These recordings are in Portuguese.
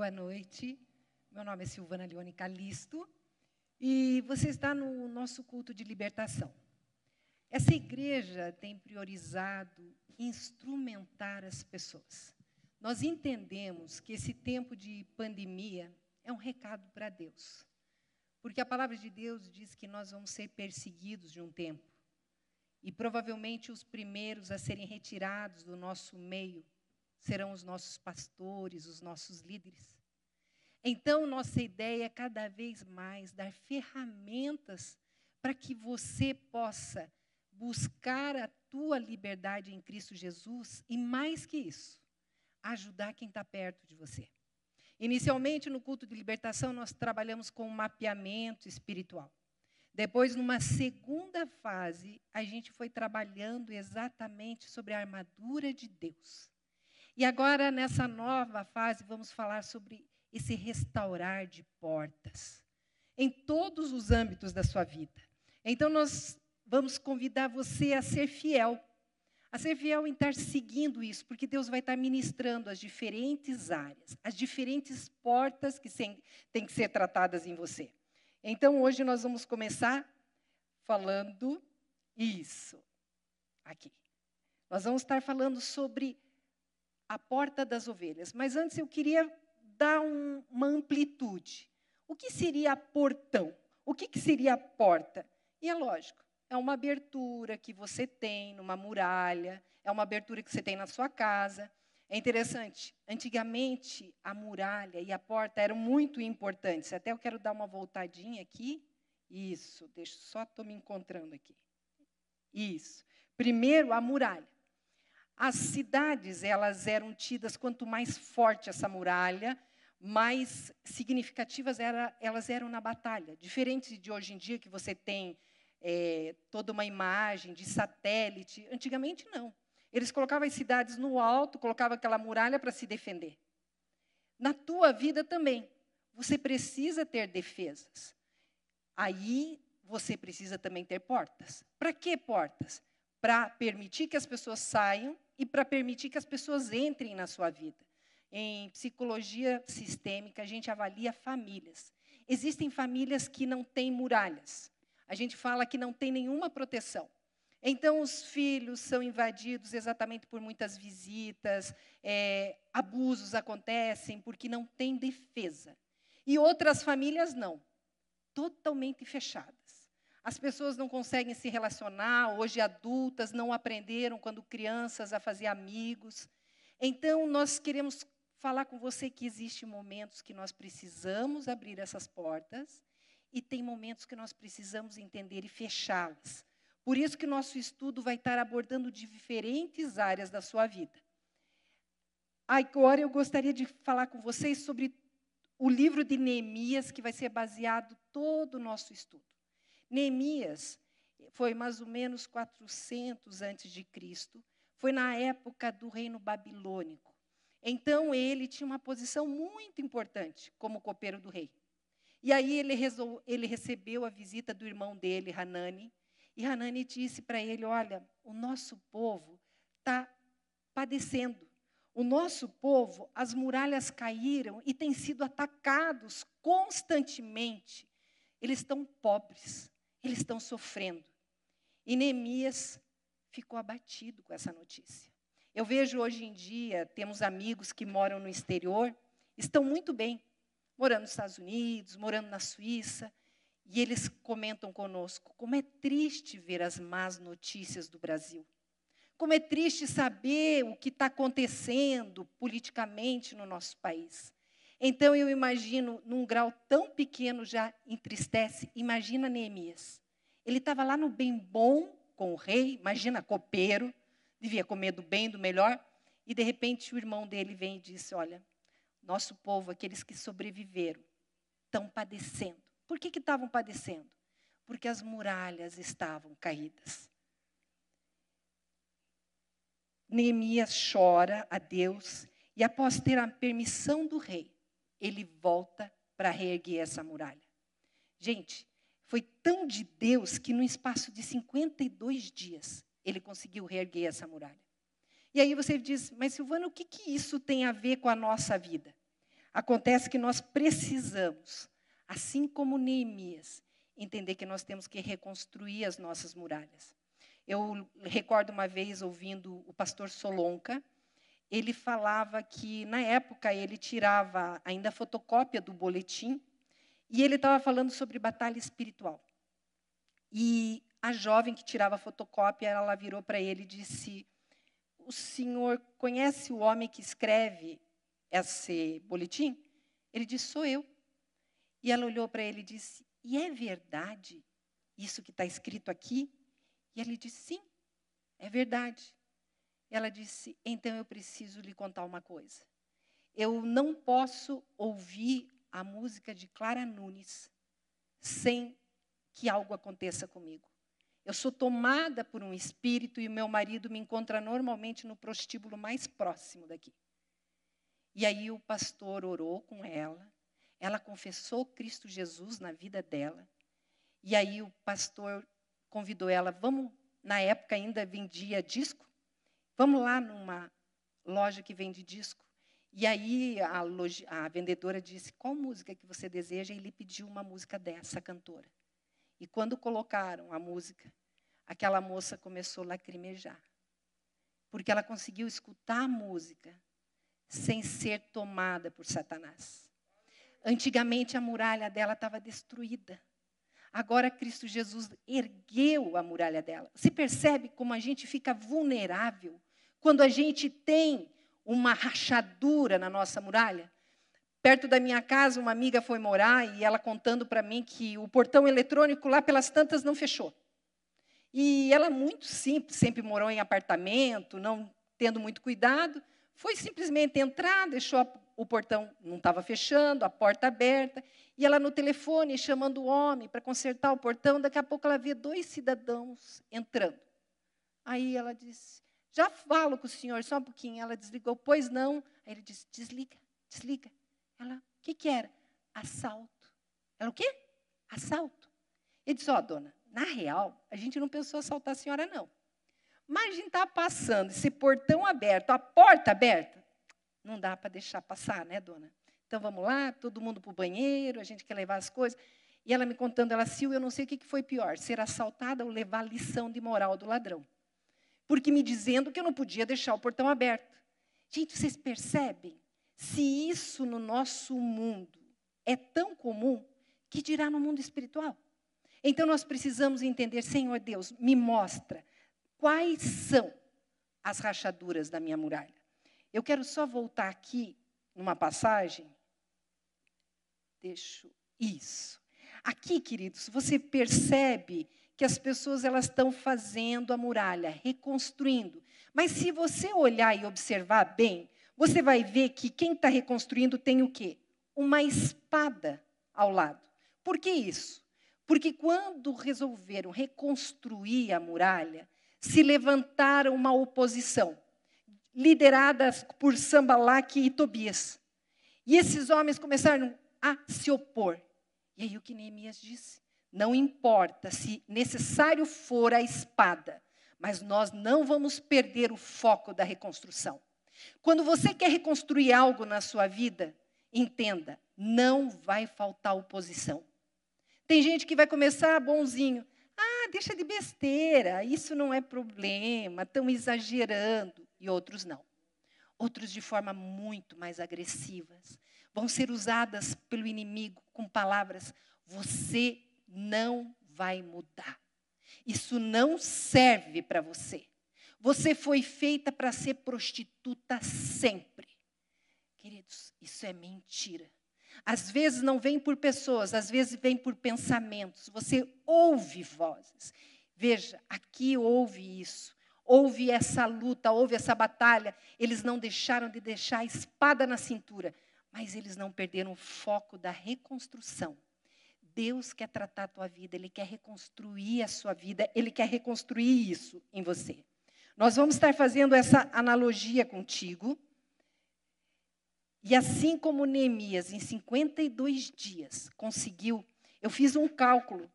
Boa noite. Meu nome é Silvana Leone Calisto e você está no nosso culto de libertação. Essa igreja tem priorizado instrumentar as pessoas. Nós entendemos que esse tempo de pandemia é um recado para Deus. Porque a palavra de Deus diz que nós vamos ser perseguidos de um tempo. E provavelmente os primeiros a serem retirados do nosso meio serão os nossos pastores, os nossos líderes. Então, nossa ideia é cada vez mais dar ferramentas para que você possa buscar a tua liberdade em Cristo Jesus e, mais que isso, ajudar quem está perto de você. Inicialmente, no culto de libertação, nós trabalhamos com um mapeamento espiritual. Depois, numa segunda fase, a gente foi trabalhando exatamente sobre a armadura de Deus. E agora, nessa nova fase, vamos falar sobre esse restaurar de portas em todos os âmbitos da sua vida. Então, nós vamos convidar você a ser fiel. A ser fiel em estar seguindo isso, porque Deus vai estar ministrando as diferentes áreas, as diferentes portas que têm que ser tratadas em você. Então, hoje nós vamos começar falando isso. Aqui. Nós vamos estar falando sobre a porta das ovelhas. Mas antes eu queria dar um, uma amplitude. O que seria portão? O que, que seria porta? E é lógico, é uma abertura que você tem numa muralha, é uma abertura que você tem na sua casa. É interessante, antigamente a muralha e a porta eram muito importantes. Até eu quero dar uma voltadinha aqui. Isso, deixa só estou me encontrando aqui. Isso. Primeiro a muralha. As cidades, elas eram tidas, quanto mais forte essa muralha, mais significativas era, elas eram na batalha. Diferente de hoje em dia, que você tem é, toda uma imagem de satélite. Antigamente, não. Eles colocavam as cidades no alto, colocavam aquela muralha para se defender. Na tua vida também. Você precisa ter defesas. Aí você precisa também ter portas. Para que portas? Para permitir que as pessoas saiam e para permitir que as pessoas entrem na sua vida. Em psicologia sistêmica, a gente avalia famílias. Existem famílias que não têm muralhas. A gente fala que não tem nenhuma proteção. Então, os filhos são invadidos exatamente por muitas visitas, é, abusos acontecem porque não tem defesa. E outras famílias não, totalmente fechadas. As pessoas não conseguem se relacionar, hoje adultas não aprenderam quando crianças a fazer amigos. Então, nós queremos falar com você que existem momentos que nós precisamos abrir essas portas e tem momentos que nós precisamos entender e fechá-las. Por isso que nosso estudo vai estar abordando diferentes áreas da sua vida. Agora eu gostaria de falar com vocês sobre o livro de Neemias, que vai ser baseado todo o nosso estudo. Neemias foi mais ou menos 400 antes de Cristo, foi na época do reino babilônico. Então ele tinha uma posição muito importante como copeiro do rei. E aí ele, resol... ele recebeu a visita do irmão dele, Hanani, e Hanani disse para ele: Olha, o nosso povo está padecendo. O nosso povo, as muralhas caíram e têm sido atacados constantemente. Eles estão pobres. Eles estão sofrendo. E Neemias ficou abatido com essa notícia. Eu vejo hoje em dia, temos amigos que moram no exterior, estão muito bem, morando nos Estados Unidos, morando na Suíça, e eles comentam conosco como é triste ver as más notícias do Brasil. Como é triste saber o que está acontecendo politicamente no nosso país. Então eu imagino, num grau tão pequeno já entristece, imagina Neemias. Ele estava lá no bem bom com o rei, imagina copeiro, devia comer do bem, do melhor, e de repente o irmão dele vem e disse: Olha, nosso povo, aqueles que sobreviveram, estão padecendo. Por que estavam padecendo? Porque as muralhas estavam caídas. Neemias chora a Deus e, após ter a permissão do rei, ele volta para reerguer essa muralha. Gente, foi tão de Deus que no espaço de 52 dias ele conseguiu reerguer essa muralha. E aí você diz, mas Silvana, o que, que isso tem a ver com a nossa vida? Acontece que nós precisamos, assim como Neemias, entender que nós temos que reconstruir as nossas muralhas. Eu recordo uma vez ouvindo o pastor Solonca, ele falava que na época ele tirava ainda fotocópia do boletim e ele estava falando sobre batalha espiritual. E a jovem que tirava fotocópia, ela virou para ele e disse: O senhor conhece o homem que escreve esse boletim? Ele disse: Sou eu. E ela olhou para ele e disse: E é verdade isso que está escrito aqui? E ele disse: Sim, é verdade. Ela disse: Então eu preciso lhe contar uma coisa. Eu não posso ouvir a música de Clara Nunes sem que algo aconteça comigo. Eu sou tomada por um espírito e o meu marido me encontra normalmente no prostíbulo mais próximo daqui. E aí o pastor orou com ela, ela confessou Cristo Jesus na vida dela. E aí o pastor convidou ela, vamos, na época ainda vendia disco, vamos lá numa loja que vende disco. E aí a, loja, a vendedora disse, qual música que você deseja? E ele pediu uma música dessa cantora. E quando colocaram a música, aquela moça começou a lacrimejar. Porque ela conseguiu escutar a música sem ser tomada por Satanás. Antigamente a muralha dela estava destruída. Agora Cristo Jesus ergueu a muralha dela. Você percebe como a gente fica vulnerável quando a gente tem uma rachadura na nossa muralha? Perto da minha casa, uma amiga foi morar e ela contando para mim que o portão eletrônico lá pelas tantas não fechou. E ela, muito simples, sempre morou em apartamento, não tendo muito cuidado, foi simplesmente entrar, deixou o portão, não estava fechando, a porta aberta, e ela no telefone chamando o homem para consertar o portão. Daqui a pouco ela vê dois cidadãos entrando. Aí ela disse: Já falo com o senhor, só um pouquinho. Ela desligou, pois não. Aí ele disse: Desliga, desliga. Ela, o que, que era? Assalto. Ela, o quê? Assalto. Ele disse, ó, oh, dona, na real, a gente não pensou assaltar a senhora, não. Mas a gente está passando, esse portão aberto, a porta aberta, não dá para deixar passar, né, dona? Então vamos lá, todo mundo para o banheiro, a gente quer levar as coisas. E ela me contando, ela, Sil, eu não sei o que foi pior, ser assaltada ou levar lição de moral do ladrão. Porque me dizendo que eu não podia deixar o portão aberto. Gente, vocês percebem se isso no nosso mundo é tão comum, que dirá no mundo espiritual? Então nós precisamos entender, Senhor Deus, me mostra quais são as rachaduras da minha muralha. Eu quero só voltar aqui numa passagem. Deixa isso. Aqui, queridos, você percebe que as pessoas elas estão fazendo a muralha, reconstruindo. Mas se você olhar e observar bem, você vai ver que quem está reconstruindo tem o quê? Uma espada ao lado. Por que isso? Porque quando resolveram reconstruir a muralha, se levantaram uma oposição, liderada por Sambalaque e Tobias. E esses homens começaram a se opor. E aí o que Neemias disse? Não importa se necessário for a espada, mas nós não vamos perder o foco da reconstrução. Quando você quer reconstruir algo na sua vida, entenda, não vai faltar oposição. Tem gente que vai começar bonzinho. Ah, deixa de besteira, isso não é problema, estão exagerando. E outros não. Outros de forma muito mais agressivas. Vão ser usadas pelo inimigo com palavras: você não vai mudar. Isso não serve para você. Você foi feita para ser prostituta sempre. Queridos, isso é mentira. Às vezes não vem por pessoas, às vezes vem por pensamentos. Você ouve vozes. Veja, aqui houve isso. Houve essa luta, houve essa batalha. Eles não deixaram de deixar a espada na cintura, mas eles não perderam o foco da reconstrução. Deus quer tratar a tua vida, Ele quer reconstruir a sua vida, Ele quer reconstruir isso em você. Nós vamos estar fazendo essa analogia contigo. E assim como Neemias, em 52 dias, conseguiu, eu fiz um cálculo,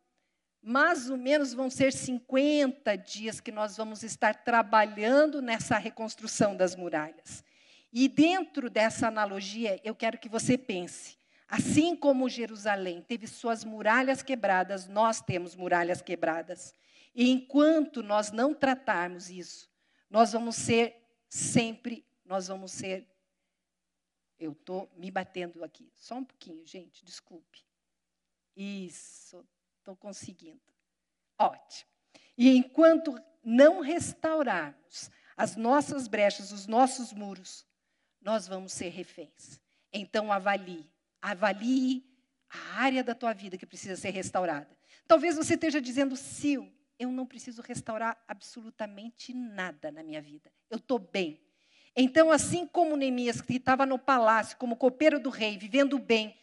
mais ou menos vão ser 50 dias que nós vamos estar trabalhando nessa reconstrução das muralhas. E dentro dessa analogia, eu quero que você pense. Assim como Jerusalém teve suas muralhas quebradas, nós temos muralhas quebradas. E enquanto nós não tratarmos isso, nós vamos ser sempre, nós vamos ser. Eu estou me batendo aqui. Só um pouquinho, gente, desculpe. Isso, estou conseguindo. Ótimo. E enquanto não restaurarmos as nossas brechas, os nossos muros, nós vamos ser reféns. Então avalie, avalie a área da tua vida que precisa ser restaurada. Talvez você esteja dizendo, Sil, eu não preciso restaurar absolutamente nada na minha vida. Eu estou bem. Então, assim como Neemias, que estava no palácio, como copeiro do rei, vivendo bem,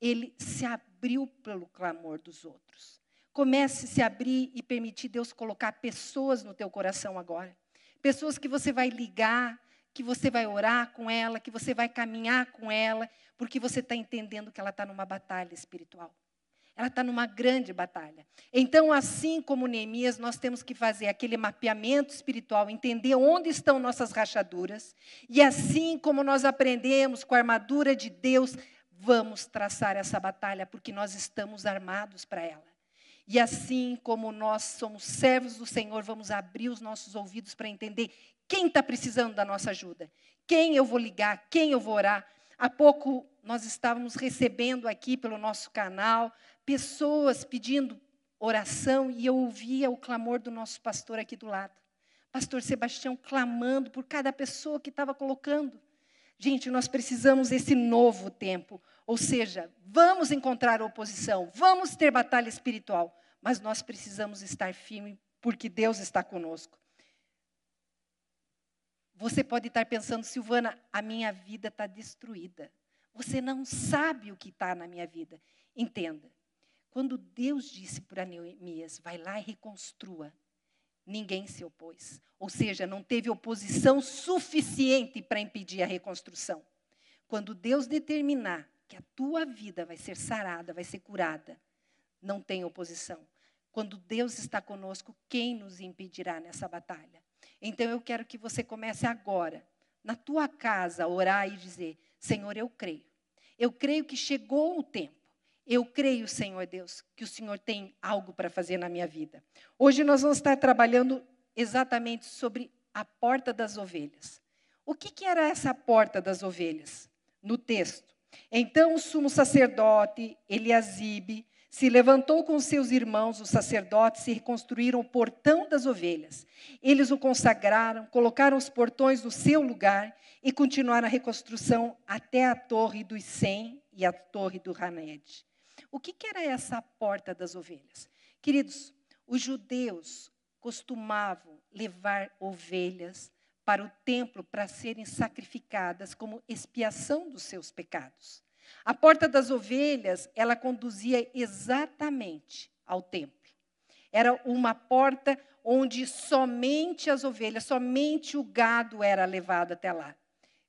ele se abriu pelo clamor dos outros. Comece a se abrir e permitir Deus colocar pessoas no teu coração agora. Pessoas que você vai ligar, que você vai orar com ela, que você vai caminhar com ela, porque você está entendendo que ela está numa batalha espiritual. Ela está numa grande batalha. Então, assim como Neemias, nós temos que fazer aquele mapeamento espiritual, entender onde estão nossas rachaduras. E assim como nós aprendemos com a armadura de Deus, vamos traçar essa batalha, porque nós estamos armados para ela. E assim como nós somos servos do Senhor, vamos abrir os nossos ouvidos para entender quem está precisando da nossa ajuda, quem eu vou ligar, quem eu vou orar. Há pouco nós estávamos recebendo aqui pelo nosso canal pessoas pedindo oração e eu ouvia o clamor do nosso pastor aqui do lado. Pastor Sebastião clamando por cada pessoa que estava colocando. Gente, nós precisamos desse novo tempo. Ou seja, vamos encontrar oposição, vamos ter batalha espiritual, mas nós precisamos estar firmes porque Deus está conosco. Você pode estar pensando, Silvana, a minha vida está destruída. Você não sabe o que está na minha vida. Entenda, quando Deus disse para Neemias, vai lá e reconstrua, ninguém se opôs. Ou seja, não teve oposição suficiente para impedir a reconstrução. Quando Deus determinar que a tua vida vai ser sarada, vai ser curada, não tem oposição. Quando Deus está conosco, quem nos impedirá nessa batalha? Então eu quero que você comece agora, na tua casa, a orar e dizer: Senhor, eu creio. Eu creio que chegou o tempo eu creio, Senhor Deus, que o Senhor tem algo para fazer na minha vida. Hoje nós vamos estar trabalhando exatamente sobre a porta das ovelhas. O que, que era essa porta das ovelhas? No texto. Então o sumo sacerdote, Eliasibe, se levantou com seus irmãos, os sacerdotes, e reconstruíram o portão das ovelhas. Eles o consagraram, colocaram os portões no seu lugar e continuaram a reconstrução até a torre dos Sem e a torre do Haned. O que, que era essa porta das ovelhas? Queridos, os judeus costumavam levar ovelhas para o templo para serem sacrificadas como expiação dos seus pecados. A porta das ovelhas, ela conduzia exatamente ao templo. Era uma porta onde somente as ovelhas, somente o gado era levado até lá.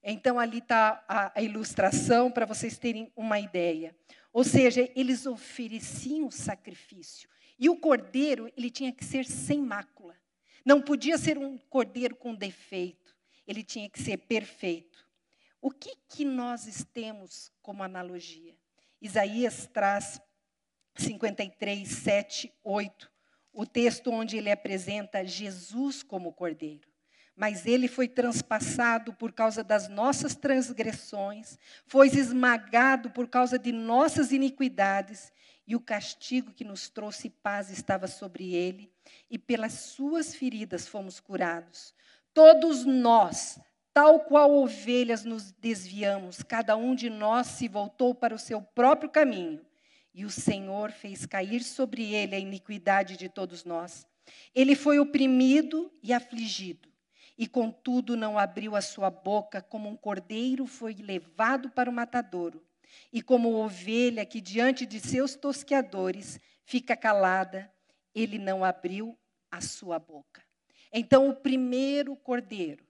Então, ali está a, a ilustração para vocês terem uma ideia. Ou seja, eles ofereciam sacrifício. E o cordeiro, ele tinha que ser sem mácula. Não podia ser um cordeiro com defeito. Ele tinha que ser perfeito. O que, que nós temos como analogia? Isaías traz 53, 7, 8, o texto onde ele apresenta Jesus como cordeiro mas ele foi transpassado por causa das nossas transgressões, foi esmagado por causa de nossas iniquidades, e o castigo que nos trouxe paz estava sobre ele, e pelas suas feridas fomos curados. Todos nós, tal qual ovelhas, nos desviamos, cada um de nós se voltou para o seu próprio caminho, e o Senhor fez cair sobre ele a iniquidade de todos nós. Ele foi oprimido e afligido e contudo não abriu a sua boca, como um cordeiro foi levado para o matadouro, e como ovelha que diante de seus tosqueadores fica calada, ele não abriu a sua boca. Então, o primeiro cordeiro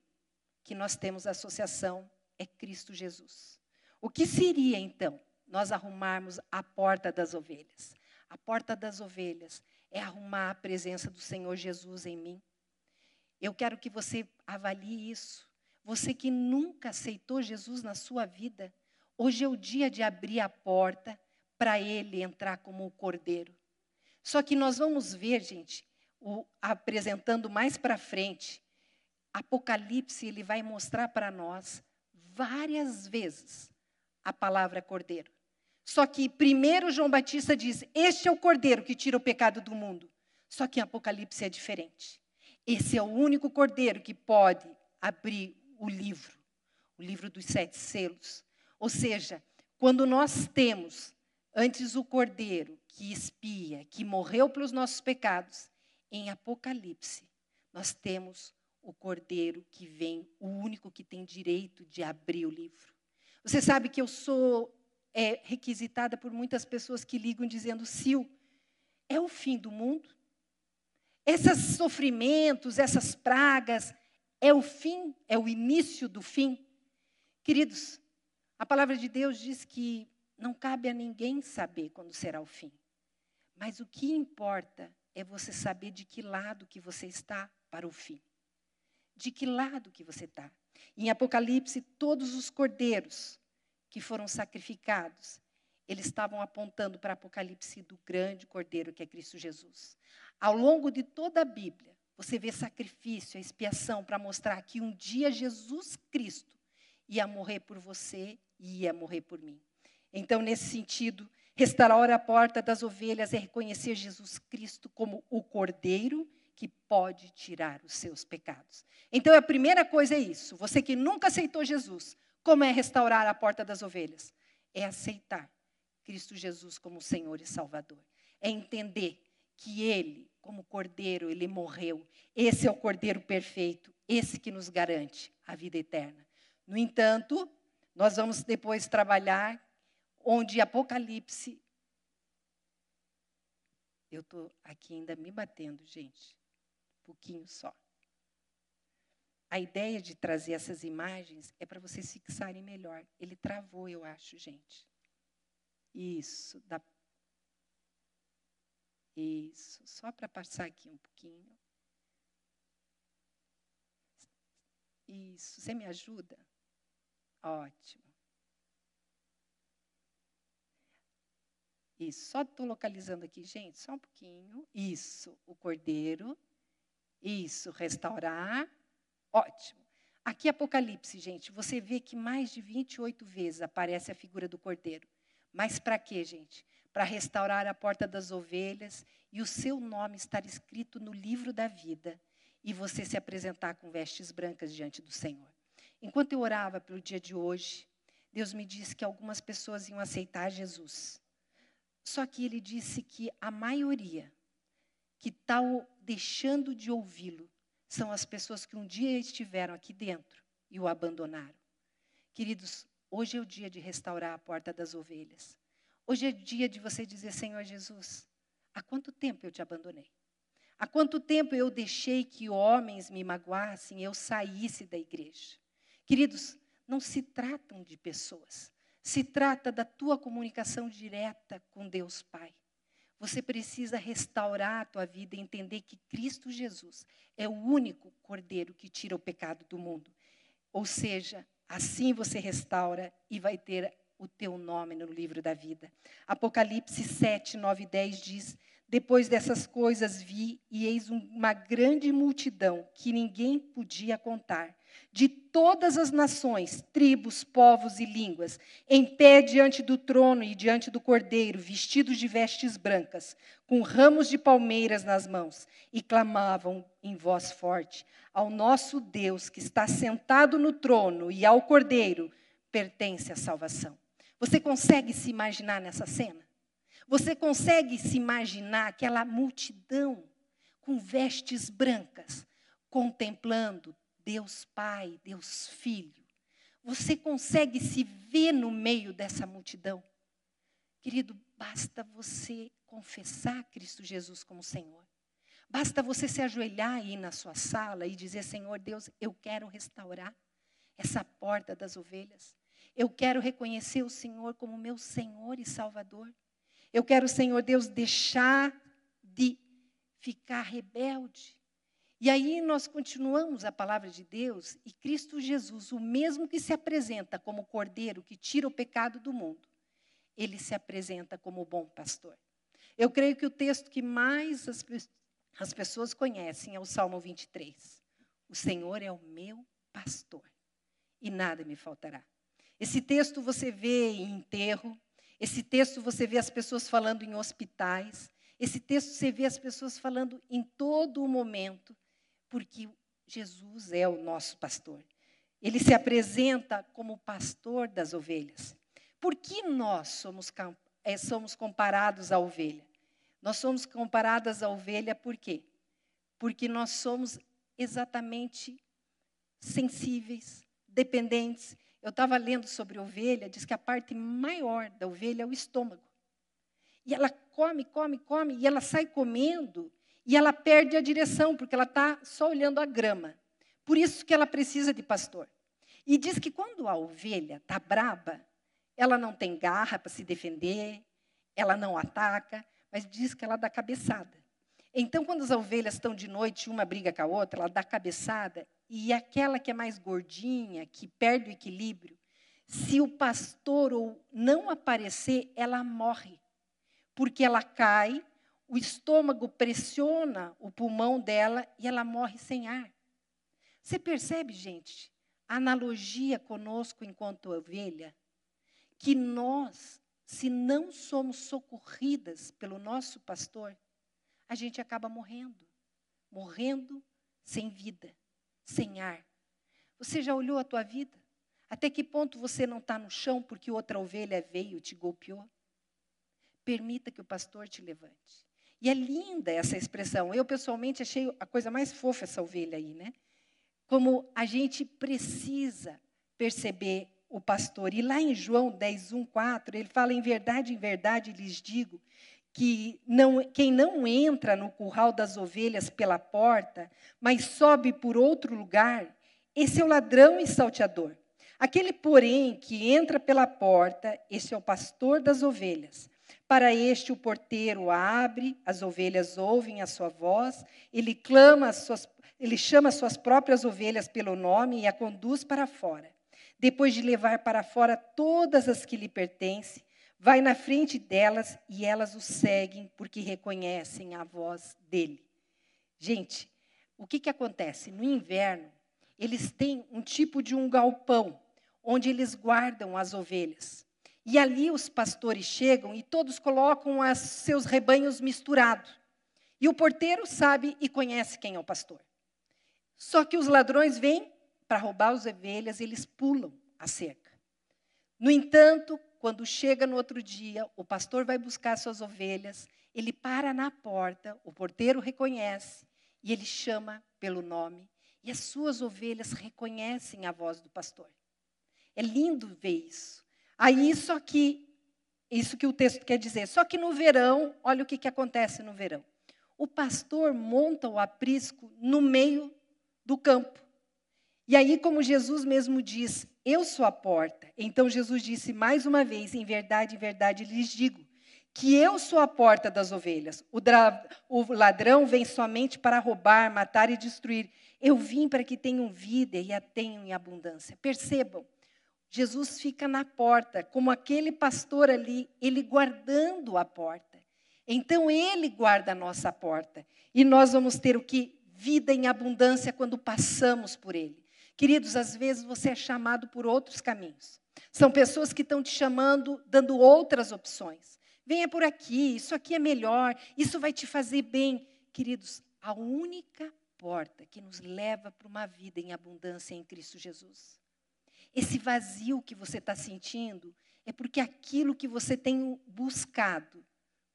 que nós temos associação é Cristo Jesus. O que seria então nós arrumarmos a porta das ovelhas? A porta das ovelhas é arrumar a presença do Senhor Jesus em mim, eu quero que você avalie isso. Você que nunca aceitou Jesus na sua vida, hoje é o dia de abrir a porta para ele entrar como o cordeiro. Só que nós vamos ver, gente, o, apresentando mais para frente, Apocalipse ele vai mostrar para nós várias vezes a palavra cordeiro. Só que primeiro João Batista diz: Este é o cordeiro que tira o pecado do mundo. Só que em Apocalipse é diferente. Esse é o único cordeiro que pode abrir o livro, o livro dos sete selos. Ou seja, quando nós temos antes o cordeiro que espia, que morreu pelos nossos pecados, em Apocalipse, nós temos o cordeiro que vem, o único que tem direito de abrir o livro. Você sabe que eu sou é, requisitada por muitas pessoas que ligam dizendo: Sil, é o fim do mundo? Esses sofrimentos, essas pragas, é o fim? É o início do fim? Queridos, a palavra de Deus diz que não cabe a ninguém saber quando será o fim. Mas o que importa é você saber de que lado que você está para o fim. De que lado que você está. Em Apocalipse, todos os cordeiros que foram sacrificados, eles estavam apontando para Apocalipse do grande cordeiro que é Cristo Jesus. Ao longo de toda a Bíblia, você vê sacrifício, expiação para mostrar que um dia Jesus Cristo ia morrer por você e ia morrer por mim. Então, nesse sentido, Restaurar a porta das ovelhas é reconhecer Jesus Cristo como o Cordeiro que pode tirar os seus pecados. Então a primeira coisa é isso. Você que nunca aceitou Jesus, como é restaurar a porta das ovelhas? É aceitar Cristo Jesus como Senhor e Salvador. É entender que Ele, como Cordeiro, Ele morreu. Esse é o Cordeiro perfeito, esse que nos garante a vida eterna. No entanto, nós vamos depois trabalhar onde Apocalipse. Eu estou aqui ainda me batendo, gente. Pouquinho só. A ideia de trazer essas imagens é para vocês fixarem melhor. Ele travou, eu acho, gente. Isso, dá. Isso, só para passar aqui um pouquinho. Isso, você me ajuda? Ótimo. Isso, só estou localizando aqui, gente, só um pouquinho. Isso, o cordeiro. Isso, restaurar. Ótimo. Aqui, Apocalipse, gente, você vê que mais de 28 vezes aparece a figura do cordeiro. Mas para quê, gente? Para restaurar a porta das ovelhas e o seu nome estar escrito no livro da vida e você se apresentar com vestes brancas diante do Senhor. Enquanto eu orava pelo dia de hoje, Deus me disse que algumas pessoas iam aceitar Jesus. Só que ele disse que a maioria que está deixando de ouvi-lo são as pessoas que um dia estiveram aqui dentro e o abandonaram. Queridos, hoje é o dia de restaurar a porta das ovelhas. Hoje é o dia de você dizer: Senhor Jesus, há quanto tempo eu te abandonei? Há quanto tempo eu deixei que homens me magoassem e eu saísse da igreja? Queridos, não se tratam de pessoas, se trata da tua comunicação direta com Deus Pai. Você precisa restaurar a tua vida e entender que Cristo Jesus é o único cordeiro que tira o pecado do mundo. Ou seja, assim você restaura e vai ter o teu nome no livro da vida. Apocalipse 7, 9 e 10 diz: Depois dessas coisas vi e eis uma grande multidão que ninguém podia contar de todas as nações, tribos, povos e línguas, em pé diante do trono e diante do cordeiro, vestidos de vestes brancas, com ramos de palmeiras nas mãos, e clamavam em voz forte: Ao nosso Deus que está sentado no trono e ao cordeiro pertence a salvação. Você consegue se imaginar nessa cena? Você consegue se imaginar aquela multidão com vestes brancas, contemplando Deus Pai, Deus Filho. Você consegue se ver no meio dessa multidão? Querido, basta você confessar Cristo Jesus como Senhor. Basta você se ajoelhar aí na sua sala e dizer: Senhor Deus, eu quero restaurar essa porta das ovelhas. Eu quero reconhecer o Senhor como meu Senhor e Salvador. Eu quero, Senhor Deus, deixar de ficar rebelde E aí nós continuamos a palavra de Deus e Cristo Jesus, o mesmo que se apresenta como cordeiro que tira o pecado do mundo, ele se apresenta como o bom pastor. Eu creio que o texto que mais as, as pessoas conhecem é o Salmo 23. O Senhor é o meu pastor e nada me faltará. Esse texto você vê em enterro, esse texto você vê as pessoas falando em hospitais, esse texto você vê as pessoas falando em todo o momento, porque Jesus é o nosso pastor. Ele se apresenta como pastor das ovelhas. Por que nós somos, é, somos comparados à ovelha? Nós somos comparadas à ovelha por quê? Porque nós somos exatamente sensíveis, dependentes. Eu estava lendo sobre ovelha, diz que a parte maior da ovelha é o estômago. E ela come, come, come, e ela sai comendo, e ela perde a direção, porque ela está só olhando a grama. Por isso que ela precisa de pastor. E diz que quando a ovelha está braba, ela não tem garra para se defender, ela não ataca, mas diz que ela dá cabeçada. Então, quando as ovelhas estão de noite, uma briga com a outra, ela dá cabeçada, e aquela que é mais gordinha, que perde o equilíbrio, se o pastor ou não aparecer, ela morre. Porque ela cai, o estômago pressiona o pulmão dela e ela morre sem ar. Você percebe, gente, a analogia conosco enquanto ovelha? Que nós se não somos socorridas pelo nosso pastor, a gente acaba morrendo. Morrendo sem vida, sem ar. Você já olhou a tua vida? Até que ponto você não está no chão porque outra ovelha veio e te golpeou? Permita que o pastor te levante. E é linda essa expressão. Eu, pessoalmente, achei a coisa mais fofa essa ovelha aí, né? Como a gente precisa perceber o pastor. E lá em João 10, 1, 4, ele fala: Em verdade, em verdade lhes digo que não, quem não entra no curral das ovelhas pela porta, mas sobe por outro lugar, esse é o ladrão e salteador. Aquele, porém, que entra pela porta, esse é o pastor das ovelhas. Para este, o porteiro abre, as ovelhas ouvem a sua voz, ele clama, suas, ele chama as suas próprias ovelhas pelo nome e a conduz para fora depois de levar para fora todas as que lhe pertencem, vai na frente delas e elas o seguem porque reconhecem a voz dele. Gente, o que, que acontece? No inverno, eles têm um tipo de um galpão onde eles guardam as ovelhas. E ali os pastores chegam e todos colocam os seus rebanhos misturados. E o porteiro sabe e conhece quem é o pastor. Só que os ladrões vêm para roubar as ovelhas, eles pulam a cerca. No entanto, quando chega no outro dia, o pastor vai buscar suas ovelhas, ele para na porta, o porteiro reconhece e ele chama pelo nome, e as suas ovelhas reconhecem a voz do pastor. É lindo ver isso. Aí, só que, isso que o texto quer dizer, só que no verão, olha o que, que acontece no verão. O pastor monta o aprisco no meio do campo. E aí, como Jesus mesmo diz, eu sou a porta. Então Jesus disse mais uma vez: em verdade, em verdade lhes digo, que eu sou a porta das ovelhas. O, o ladrão vem somente para roubar, matar e destruir. Eu vim para que tenham vida e a tenham em abundância. Percebam, Jesus fica na porta, como aquele pastor ali, ele guardando a porta. Então ele guarda a nossa porta. E nós vamos ter o que? Vida em abundância quando passamos por ele. Queridos, às vezes você é chamado por outros caminhos. São pessoas que estão te chamando, dando outras opções. Venha por aqui, isso aqui é melhor, isso vai te fazer bem. Queridos, a única porta que nos leva para uma vida em abundância em Cristo Jesus. Esse vazio que você está sentindo é porque aquilo que você tem buscado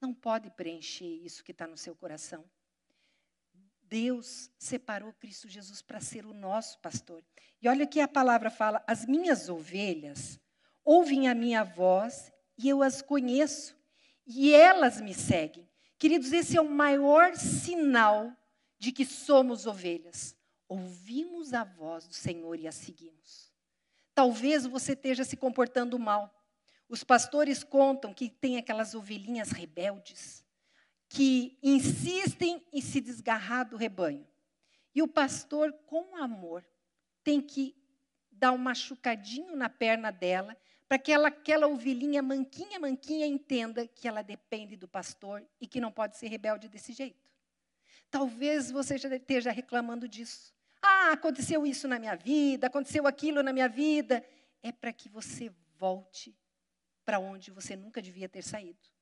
não pode preencher isso que está no seu coração. Deus separou Cristo Jesus para ser o nosso pastor. E olha que a palavra fala: as minhas ovelhas ouvem a minha voz e eu as conheço, e elas me seguem. Queridos, esse é o maior sinal de que somos ovelhas. Ouvimos a voz do Senhor e a seguimos. Talvez você esteja se comportando mal. Os pastores contam que tem aquelas ovelhinhas rebeldes que insistem em se desgarrar do rebanho. E o pastor, com amor, tem que dar um machucadinho na perna dela, para que ela, aquela ovelhinha manquinha, manquinha, entenda que ela depende do pastor e que não pode ser rebelde desse jeito. Talvez você já esteja reclamando disso. Ah, aconteceu isso na minha vida, aconteceu aquilo na minha vida. É para que você volte para onde você nunca devia ter saído.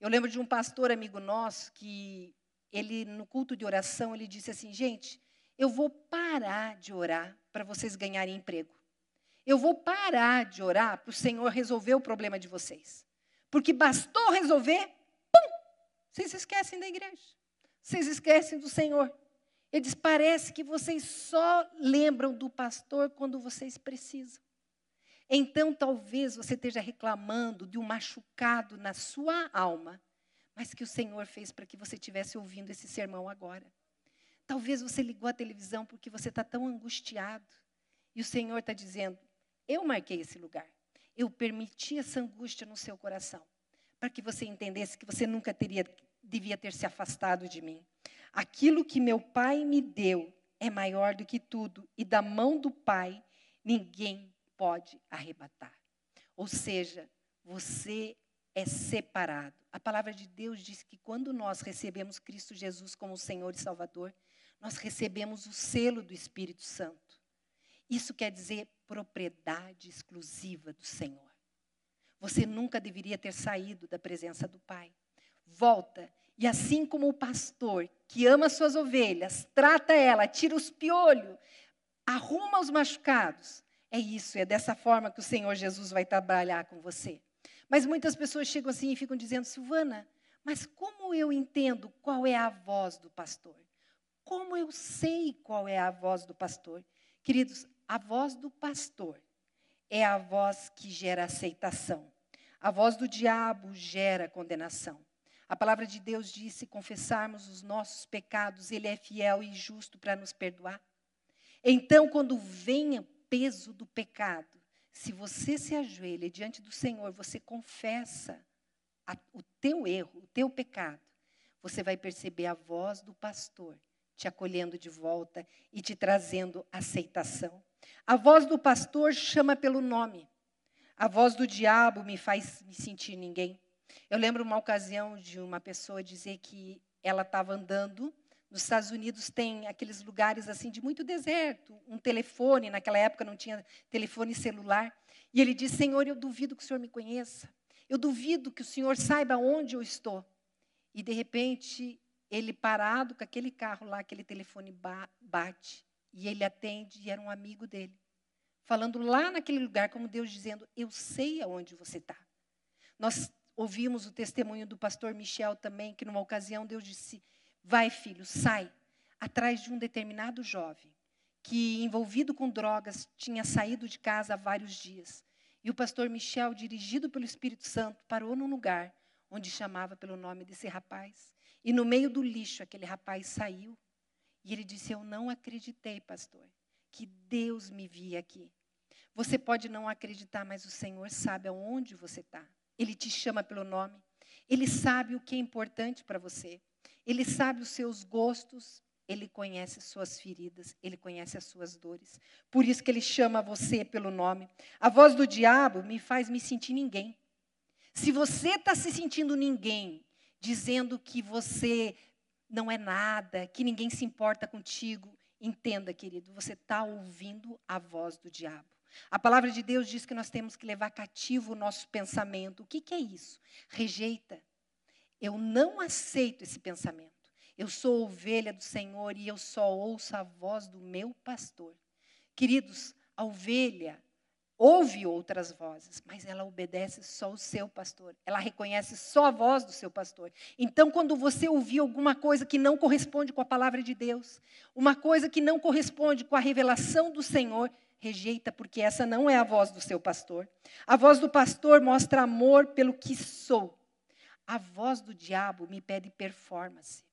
Eu lembro de um pastor amigo nosso que ele no culto de oração ele disse assim, gente, eu vou parar de orar para vocês ganharem emprego. Eu vou parar de orar para o Senhor resolver o problema de vocês. Porque bastou resolver, pum, vocês esquecem da igreja. Vocês esquecem do Senhor. Ele diz: parece que vocês só lembram do pastor quando vocês precisam. Então, talvez você esteja reclamando de um machucado na sua alma, mas que o Senhor fez para que você estivesse ouvindo esse sermão agora. Talvez você ligou a televisão porque você está tão angustiado. E o Senhor está dizendo: Eu marquei esse lugar. Eu permiti essa angústia no seu coração. Para que você entendesse que você nunca teria, devia ter se afastado de mim. Aquilo que meu Pai me deu é maior do que tudo. E da mão do Pai, ninguém pode arrebatar. Ou seja, você é separado. A palavra de Deus diz que quando nós recebemos Cristo Jesus como Senhor e Salvador, nós recebemos o selo do Espírito Santo. Isso quer dizer propriedade exclusiva do Senhor. Você nunca deveria ter saído da presença do Pai. Volta, e assim como o pastor que ama suas ovelhas, trata ela, tira os piolhos, arruma os machucados, é isso, é dessa forma que o Senhor Jesus vai trabalhar com você. Mas muitas pessoas chegam assim e ficam dizendo, Silvana, mas como eu entendo qual é a voz do pastor? Como eu sei qual é a voz do pastor? Queridos, a voz do pastor é a voz que gera aceitação. A voz do diabo gera condenação. A palavra de Deus diz: se confessarmos os nossos pecados, Ele é fiel e justo para nos perdoar. Então, quando o peso do pecado, se você se ajoelha diante do Senhor, você confessa a, o teu erro, o teu pecado, você vai perceber a voz do pastor te acolhendo de volta e te trazendo aceitação. A voz do pastor chama pelo nome. A voz do diabo me faz me sentir ninguém. Eu lembro uma ocasião de uma pessoa dizer que ela estava andando. Nos Estados Unidos tem aqueles lugares assim de muito deserto, um telefone, naquela época não tinha telefone celular. E ele disse: Senhor, eu duvido que o Senhor me conheça. Eu duvido que o Senhor saiba onde eu estou. E de repente ele parado com aquele carro lá, aquele telefone bate, e ele atende, e era um amigo dele. Falando lá naquele lugar, como Deus dizendo: Eu sei aonde você está. Nós ouvimos o testemunho do pastor Michel também, que numa ocasião Deus disse: Vai, filho, sai, atrás de um determinado jovem, que envolvido com drogas tinha saído de casa há vários dias. E o pastor Michel, dirigido pelo Espírito Santo, parou num lugar onde chamava pelo nome desse rapaz. E no meio do lixo, aquele rapaz saiu. E ele disse: Eu não acreditei, pastor, que Deus me via aqui. Você pode não acreditar, mas o Senhor sabe aonde você está. Ele te chama pelo nome. Ele sabe o que é importante para você. Ele sabe os seus gostos. Ele conhece suas feridas, ele conhece as suas dores. Por isso que ele chama você pelo nome. A voz do diabo me faz me sentir ninguém. Se você está se sentindo ninguém dizendo que você não é nada, que ninguém se importa contigo, entenda, querido, você está ouvindo a voz do diabo. A palavra de Deus diz que nós temos que levar cativo o nosso pensamento. O que, que é isso? Rejeita. Eu não aceito esse pensamento. Eu sou ovelha do Senhor e eu só ouço a voz do meu pastor. Queridos, a ovelha ouve outras vozes, mas ela obedece só o seu pastor. Ela reconhece só a voz do seu pastor. Então, quando você ouvir alguma coisa que não corresponde com a palavra de Deus, uma coisa que não corresponde com a revelação do Senhor, rejeita, porque essa não é a voz do seu pastor. A voz do pastor mostra amor pelo que sou. A voz do diabo me pede performance.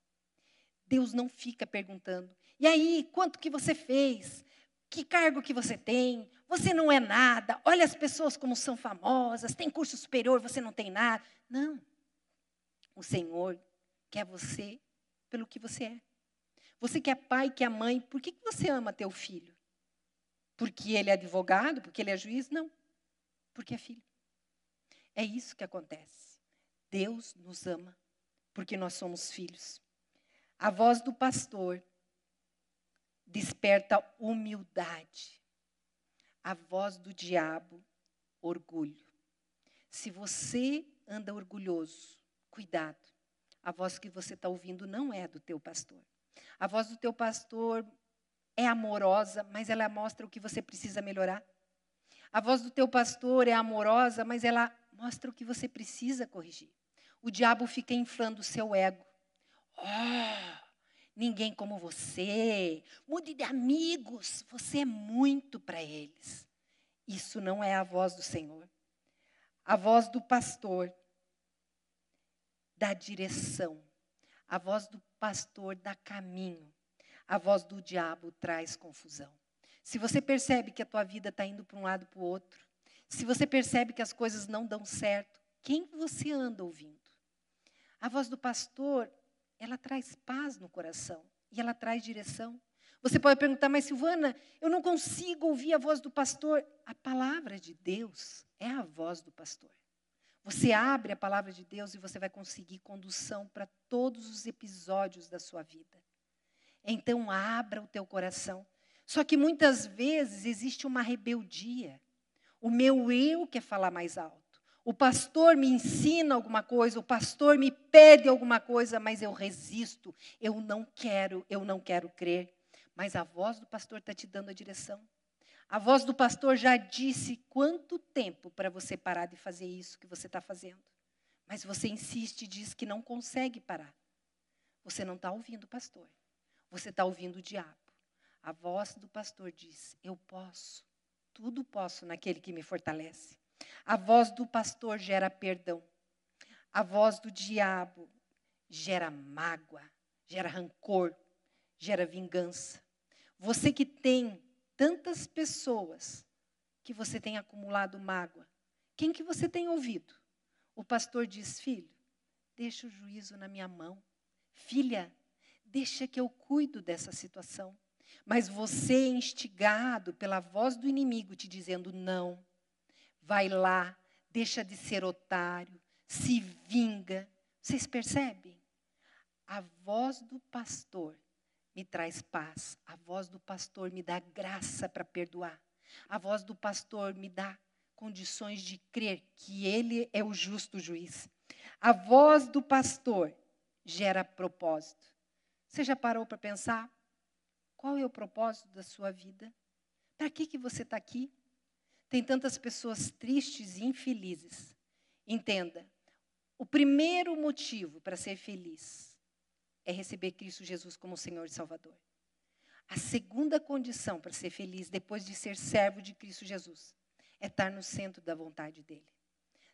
Deus não fica perguntando: "E aí, quanto que você fez? Que cargo que você tem? Você não é nada. Olha as pessoas como são famosas, tem curso superior, você não tem nada. Não. O Senhor quer você pelo que você é. Você que é pai, que é mãe, por que você ama teu filho? Porque ele é advogado? Porque ele é juiz? Não. Porque é filho. É isso que acontece. Deus nos ama porque nós somos filhos. A voz do pastor desperta humildade. A voz do diabo, orgulho. Se você anda orgulhoso, cuidado. A voz que você está ouvindo não é do teu pastor. A voz do teu pastor é amorosa, mas ela mostra o que você precisa melhorar. A voz do teu pastor é amorosa, mas ela mostra o que você precisa corrigir. O diabo fica inflando o seu ego. Oh, ninguém como você. Mude de amigos. Você é muito para eles. Isso não é a voz do Senhor. A voz do pastor dá direção. A voz do pastor dá caminho. A voz do diabo traz confusão. Se você percebe que a tua vida está indo para um lado para o outro, se você percebe que as coisas não dão certo, quem você anda ouvindo? A voz do pastor, ela traz paz no coração e ela traz direção. Você pode perguntar, mas Silvana, eu não consigo ouvir a voz do pastor. A palavra de Deus é a voz do pastor. Você abre a palavra de Deus e você vai conseguir condução para todos os episódios da sua vida. Então abra o teu coração. Só que muitas vezes existe uma rebeldia. O meu eu quer falar mais alto. O pastor me ensina alguma coisa, o pastor me pede alguma coisa, mas eu resisto. Eu não quero, eu não quero crer. Mas a voz do pastor está te dando a direção. A voz do pastor já disse quanto tempo para você parar de fazer isso que você está fazendo. Mas você insiste e diz que não consegue parar. Você não está ouvindo o pastor. Você está ouvindo o diabo. A voz do pastor diz: Eu posso, tudo posso naquele que me fortalece. A voz do pastor gera perdão. A voz do diabo gera mágoa, gera rancor, gera vingança. Você que tem tantas pessoas que você tem acumulado mágoa, quem que você tem ouvido? O pastor diz: Filho, deixa o juízo na minha mão. Filha, deixa que eu cuido dessa situação. Mas você é instigado pela voz do inimigo te dizendo não. Vai lá, deixa de ser otário, se vinga. Vocês percebem? A voz do pastor me traz paz. A voz do pastor me dá graça para perdoar. A voz do pastor me dá condições de crer que ele é o justo juiz. A voz do pastor gera propósito. Você já parou para pensar? Qual é o propósito da sua vida? Para que, que você está aqui? Tem tantas pessoas tristes e infelizes. Entenda, o primeiro motivo para ser feliz é receber Cristo Jesus como Senhor e Salvador. A segunda condição para ser feliz, depois de ser servo de Cristo Jesus, é estar no centro da vontade dEle.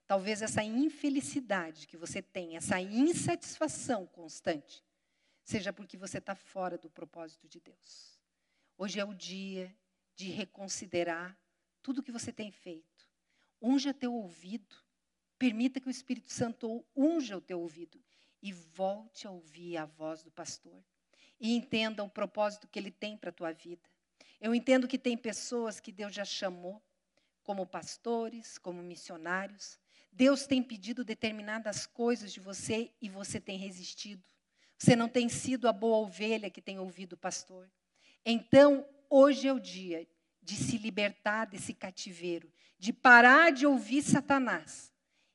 Talvez essa infelicidade que você tem, essa insatisfação constante, seja porque você está fora do propósito de Deus. Hoje é o dia de reconsiderar tudo o que você tem feito. Unja teu ouvido. Permita que o Espírito Santo unja o teu ouvido e volte a ouvir a voz do pastor. E entenda o propósito que ele tem para a tua vida. Eu entendo que tem pessoas que Deus já chamou como pastores, como missionários. Deus tem pedido determinadas coisas de você e você tem resistido. Você não tem sido a boa ovelha que tem ouvido o pastor. Então, hoje é o dia de se libertar desse cativeiro, de parar de ouvir Satanás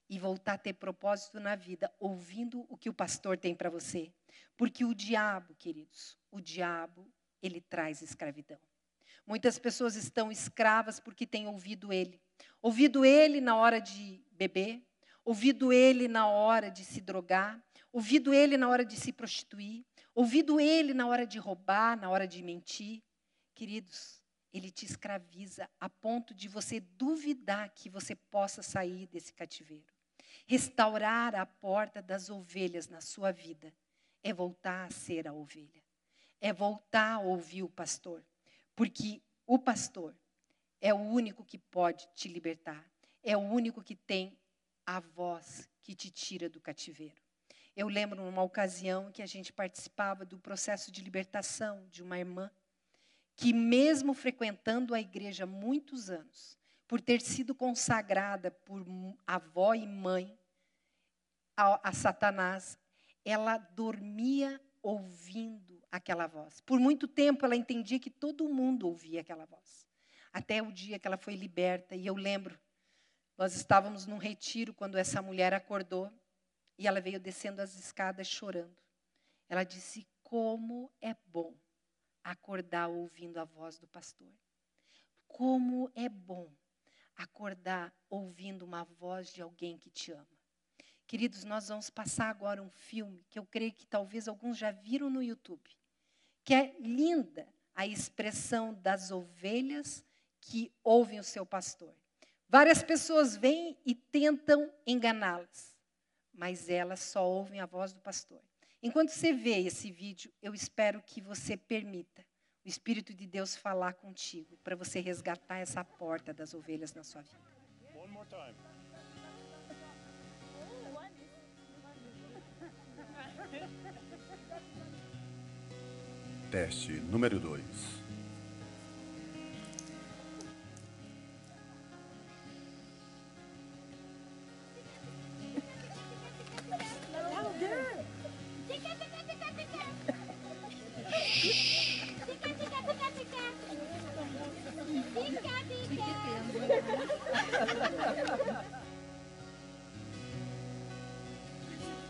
e voltar a ter propósito na vida, ouvindo o que o pastor tem para você. Porque o diabo, queridos, o diabo, ele traz escravidão. Muitas pessoas estão escravas porque têm ouvido ele. Ouvido ele na hora de beber, ouvido ele na hora de se drogar, ouvido ele na hora de se prostituir, ouvido ele na hora de roubar, na hora de mentir. Queridos, ele te escraviza a ponto de você duvidar que você possa sair desse cativeiro. Restaurar a porta das ovelhas na sua vida é voltar a ser a ovelha, é voltar a ouvir o pastor, porque o pastor é o único que pode te libertar, é o único que tem a voz que te tira do cativeiro. Eu lembro numa ocasião que a gente participava do processo de libertação de uma irmã que, mesmo frequentando a igreja muitos anos, por ter sido consagrada por avó e mãe a, a Satanás, ela dormia ouvindo aquela voz. Por muito tempo ela entendia que todo mundo ouvia aquela voz. Até o dia que ela foi liberta. E eu lembro, nós estávamos num retiro quando essa mulher acordou e ela veio descendo as escadas chorando. Ela disse: Como é bom acordar ouvindo a voz do pastor. Como é bom acordar ouvindo uma voz de alguém que te ama. Queridos, nós vamos passar agora um filme que eu creio que talvez alguns já viram no YouTube, que é linda a expressão das ovelhas que ouvem o seu pastor. Várias pessoas vêm e tentam enganá-las, mas elas só ouvem a voz do pastor. Enquanto você vê esse vídeo, eu espero que você permita o Espírito de Deus falar contigo para você resgatar essa porta das ovelhas na sua vida. Teste número 2.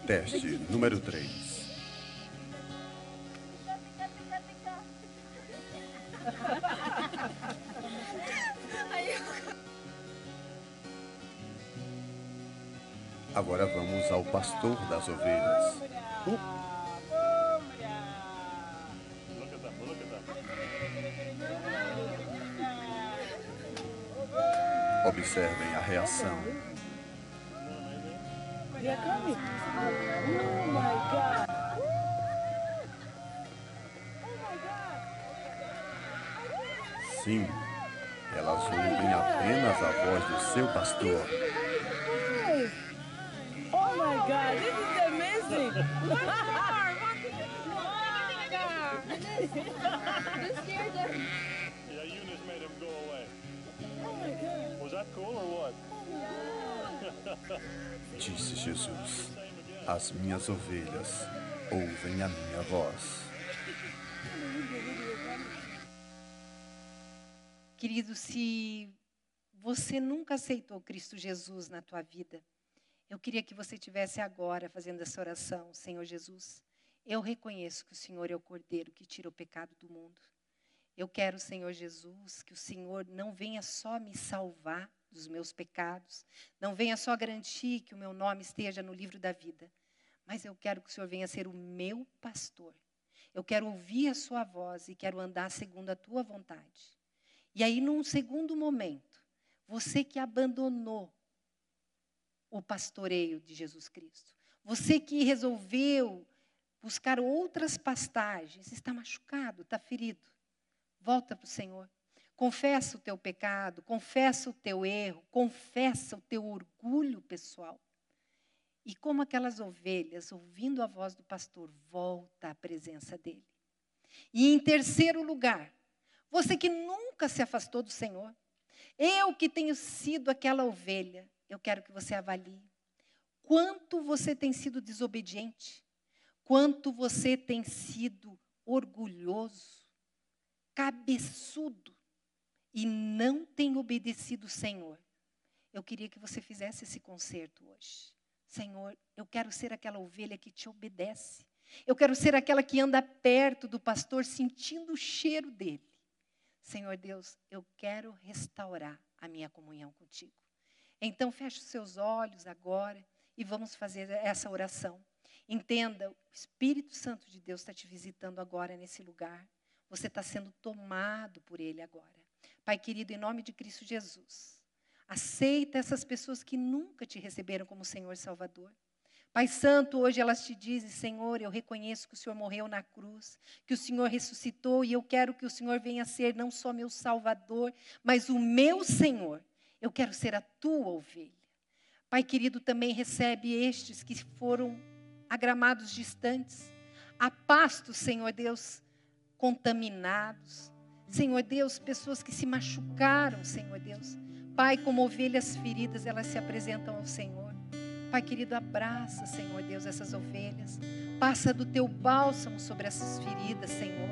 Teste número 3. Agora vamos ao pastor das ovelhas. Uh. Observem a reação. Sim, elas ouvem apenas a voz do seu pastor. Oh my God, this is amazing! This scared them. Yeah, Eunice made him go away. Was that cool or what? Disse Jesus: As minhas ovelhas ouvem a minha voz. Querido, se você nunca aceitou Cristo Jesus na tua vida, eu queria que você tivesse agora fazendo essa oração, Senhor Jesus. Eu reconheço que o Senhor é o Cordeiro que tira o pecado do mundo. Eu quero, Senhor Jesus, que o Senhor não venha só me salvar dos meus pecados, não venha só garantir que o meu nome esteja no livro da vida, mas eu quero que o Senhor venha ser o meu pastor. Eu quero ouvir a sua voz e quero andar segundo a tua vontade. E aí, num segundo momento, você que abandonou o pastoreio de Jesus Cristo, você que resolveu buscar outras pastagens, está machucado, está ferido. Volta para o Senhor. Confessa o teu pecado, confessa o teu erro, confessa o teu orgulho pessoal. E como aquelas ovelhas, ouvindo a voz do pastor, volta à presença dele. E em terceiro lugar, você que nunca se afastou do Senhor, eu que tenho sido aquela ovelha, eu quero que você avalie quanto você tem sido desobediente, quanto você tem sido orgulhoso, cabeçudo e não tem obedecido o Senhor, eu queria que você fizesse esse concerto hoje. Senhor, eu quero ser aquela ovelha que te obedece. Eu quero ser aquela que anda perto do pastor sentindo o cheiro dele. Senhor Deus, eu quero restaurar a minha comunhão contigo. Então, feche os seus olhos agora e vamos fazer essa oração. Entenda, o Espírito Santo de Deus está te visitando agora nesse lugar. Você está sendo tomado por Ele agora. Pai querido, em nome de Cristo Jesus, aceita essas pessoas que nunca te receberam como Senhor Salvador. Pai Santo, hoje elas te dizem: Senhor, eu reconheço que o Senhor morreu na cruz, que o Senhor ressuscitou e eu quero que o Senhor venha ser não só meu Salvador, mas o meu Senhor. Eu quero ser a tua ovelha. Pai querido, também recebe estes que foram a gramados distantes, a pastos, Senhor Deus, contaminados. Senhor Deus, pessoas que se machucaram, Senhor Deus. Pai, como ovelhas feridas, elas se apresentam ao Senhor. Pai querido, abraça, Senhor Deus, essas ovelhas. Passa do teu bálsamo sobre essas feridas, Senhor.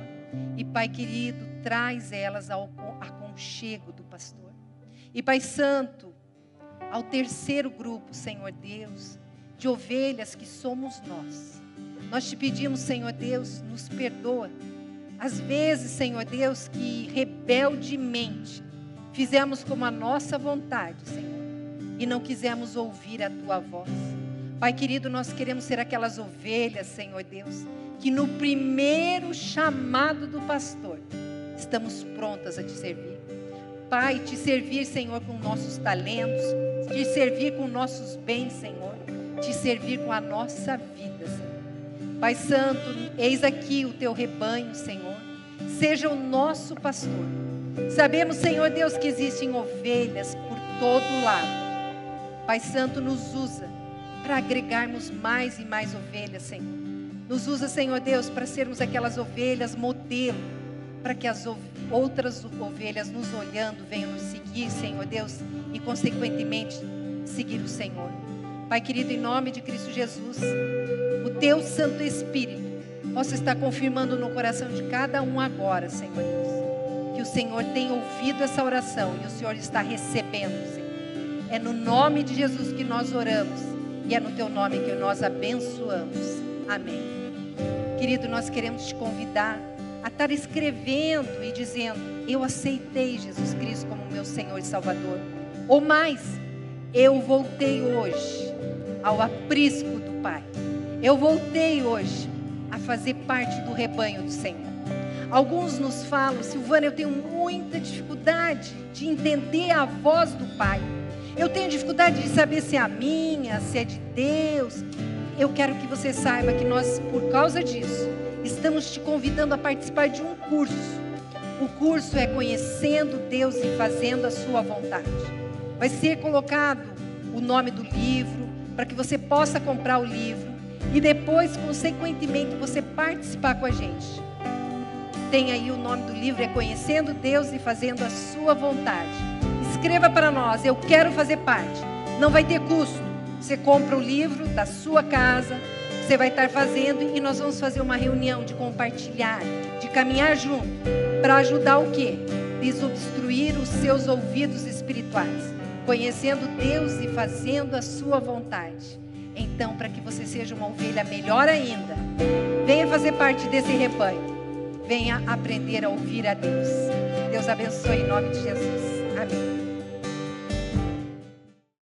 E Pai querido, traz elas ao aconchego do pastor. E Pai Santo, ao terceiro grupo, Senhor Deus, de ovelhas que somos nós. Nós te pedimos, Senhor Deus, nos perdoa. Às vezes, Senhor Deus, que rebeldemente fizemos como a nossa vontade, Senhor, e não quisemos ouvir a tua voz. Pai querido, nós queremos ser aquelas ovelhas, Senhor Deus, que no primeiro chamado do pastor estamos prontas a te servir. Pai, te servir, Senhor, com nossos talentos, te servir com nossos bens, Senhor, te servir com a nossa vida, Senhor. Pai Santo, eis aqui o teu rebanho, Senhor. Seja o nosso pastor. Sabemos, Senhor Deus, que existem ovelhas por todo lado. Pai Santo, nos usa para agregarmos mais e mais ovelhas, Senhor. Nos usa, Senhor Deus, para sermos aquelas ovelhas modelo, para que as outras ovelhas nos olhando venham nos seguir, Senhor Deus, e consequentemente seguir o Senhor. Pai querido, em nome de Cristo Jesus, o teu Santo Espírito possa estar confirmando no coração de cada um agora, Senhor Deus, que o Senhor tem ouvido essa oração e o Senhor está recebendo. É no nome de Jesus que nós oramos e é no teu nome que nós abençoamos. Amém. Querido, nós queremos te convidar a estar escrevendo e dizendo: Eu aceitei Jesus Cristo como meu Senhor e Salvador. Ou mais, eu voltei hoje ao aprisco do Pai. Eu voltei hoje a fazer parte do rebanho do Senhor. Alguns nos falam, Silvana, eu tenho muita dificuldade de entender a voz do Pai. Eu tenho dificuldade de saber se é a minha, se é de Deus. Eu quero que você saiba que nós, por causa disso, estamos te convidando a participar de um curso. O curso é Conhecendo Deus e Fazendo a Sua Vontade. Vai ser colocado o nome do livro, para que você possa comprar o livro e depois, consequentemente, você participar com a gente. Tem aí o nome do livro, é Conhecendo Deus e Fazendo a Sua Vontade escreva para nós, eu quero fazer parte. Não vai ter custo. Você compra o livro da sua casa, você vai estar fazendo e nós vamos fazer uma reunião de compartilhar, de caminhar junto, para ajudar o quê? Desobstruir os seus ouvidos espirituais, conhecendo Deus e fazendo a sua vontade. Então, para que você seja uma ovelha melhor ainda, venha fazer parte desse rebanho. Venha aprender a ouvir a Deus. Deus abençoe em nome de Jesus. Amém.